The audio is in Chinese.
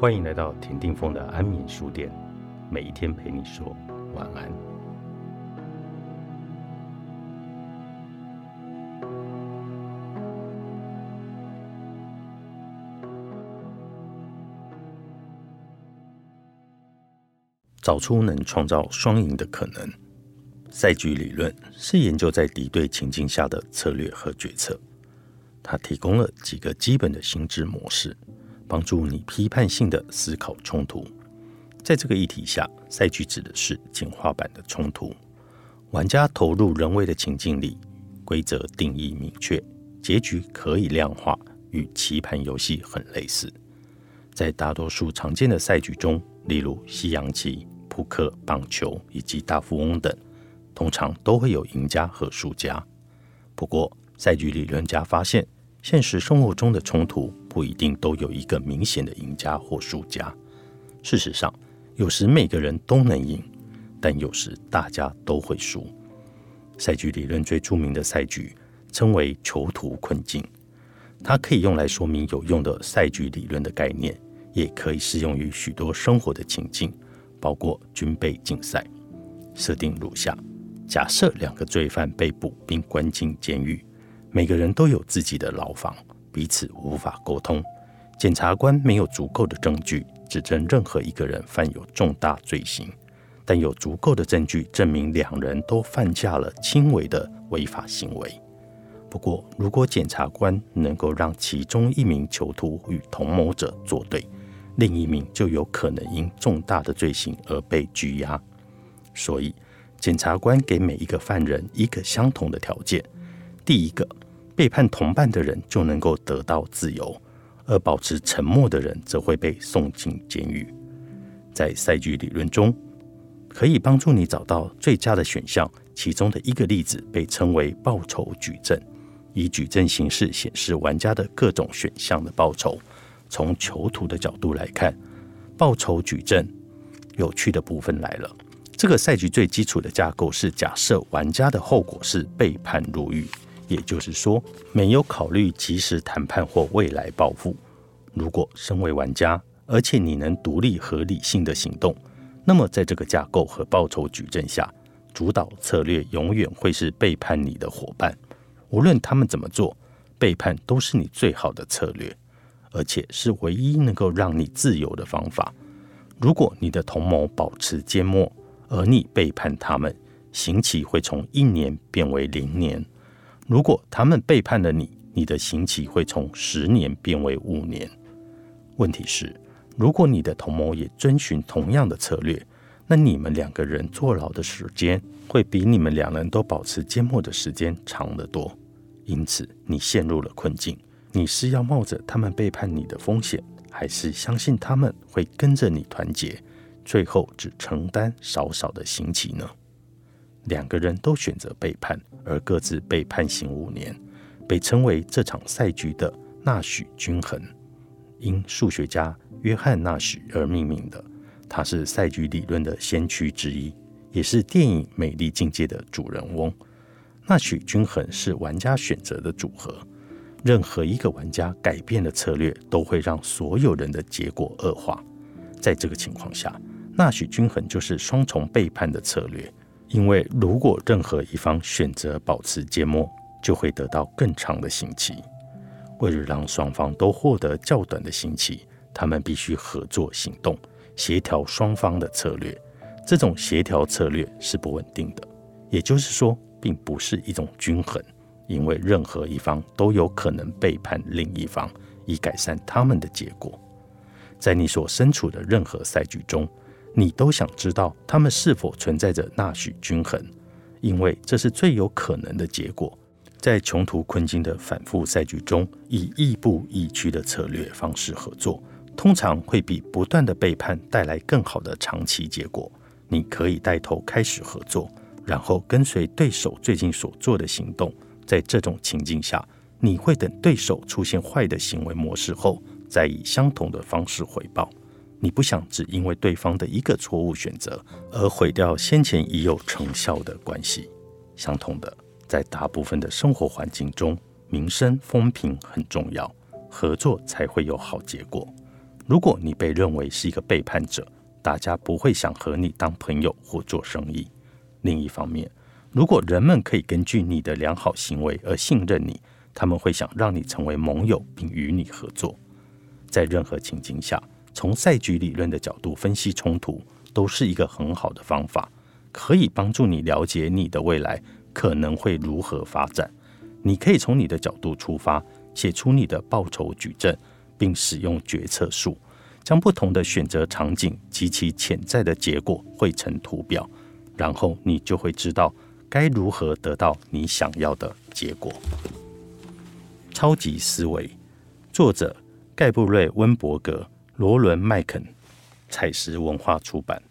欢迎来到田定峰的安眠书店，每一天陪你说晚安。找出能创造双赢的可能。赛局理论是研究在敌对情境下的策略和决策，它提供了几个基本的心智模式。帮助你批判性的思考冲突。在这个议题下，赛局指的是简化版的冲突。玩家投入人为的情境里，规则定义明确，结局可以量化，与棋盘游戏很类似。在大多数常见的赛局中，例如西洋棋、扑克、棒球以及大富翁等，通常都会有赢家和输家。不过，赛局理论家发现。现实生活中的冲突不一定都有一个明显的赢家或输家。事实上，有时每个人都能赢，但有时大家都会输。赛局理论最著名的赛局称为囚徒困境，它可以用来说明有用的赛局理论的概念，也可以适用于许多生活的情境，包括军备竞赛。设定如下：假设两个罪犯被捕并关进监狱。每个人都有自己的牢房，彼此无法沟通。检察官没有足够的证据指证任何一个人犯有重大罪行，但有足够的证据证明两人都犯下了轻微的违法行为。不过，如果检察官能够让其中一名囚徒与同谋者作对，另一名就有可能因重大的罪行而被拘押。所以，检察官给每一个犯人一个相同的条件。第一个，背叛同伴的人就能够得到自由，而保持沉默的人则会被送进监狱。在赛局理论中，可以帮助你找到最佳的选项。其中的一个例子被称为报酬矩阵，以矩阵形式显示玩家的各种选项的报酬。从囚徒的角度来看，报酬矩阵有趣的部分来了。这个赛局最基础的架构是假设玩家的后果是被判入狱。也就是说，没有考虑及时谈判或未来报复。如果身为玩家，而且你能独立和理性的行动，那么在这个架构和报酬矩阵下，主导策略永远会是背叛你的伙伴。无论他们怎么做，背叛都是你最好的策略，而且是唯一能够让你自由的方法。如果你的同谋保持缄默，而你背叛他们，刑期会从一年变为零年。如果他们背叛了你，你的刑期会从十年变为五年。问题是，如果你的同谋也遵循同样的策略，那你们两个人坐牢的时间会比你们两人都保持缄默的时间长得多。因此，你陷入了困境。你是要冒着他们背叛你的风险，还是相信他们会跟着你团结，最后只承担少少的刑期呢？两个人都选择背叛，而各自被判刑五年，被称为这场赛局的纳许均衡，因数学家约翰纳许而命名的。他是赛局理论的先驱之一，也是电影《美丽境界》的主人翁。纳许均衡是玩家选择的组合，任何一个玩家改变的策略都会让所有人的结果恶化。在这个情况下，纳许均衡就是双重背叛的策略。因为如果任何一方选择保持缄默，就会得到更长的刑期。为了让双方都获得较短的刑期，他们必须合作行动，协调双方的策略。这种协调策略是不稳定的，也就是说，并不是一种均衡，因为任何一方都有可能背叛另一方，以改善他们的结果。在你所身处的任何赛局中。你都想知道他们是否存在着纳许均衡，因为这是最有可能的结果。在穷途困境的反复赛局中，以亦步亦趋的策略方式合作，通常会比不断的背叛带来更好的长期结果。你可以带头开始合作，然后跟随对手最近所做的行动。在这种情境下，你会等对手出现坏的行为模式后，再以相同的方式回报。你不想只因为对方的一个错误选择而毁掉先前已有成效的关系。相同的，在大部分的生活环境中，民生风评很重要，合作才会有好结果。如果你被认为是一个背叛者，大家不会想和你当朋友或做生意。另一方面，如果人们可以根据你的良好行为而信任你，他们会想让你成为盟友并与你合作。在任何情境下，从赛局理论的角度分析冲突，都是一个很好的方法，可以帮助你了解你的未来可能会如何发展。你可以从你的角度出发，写出你的报酬矩阵，并使用决策树，将不同的选择场景及其潜在的结果绘成图表，然后你就会知道该如何得到你想要的结果。超级思维，作者盖布瑞·温伯格、罗伦·麦肯，采石文化出版。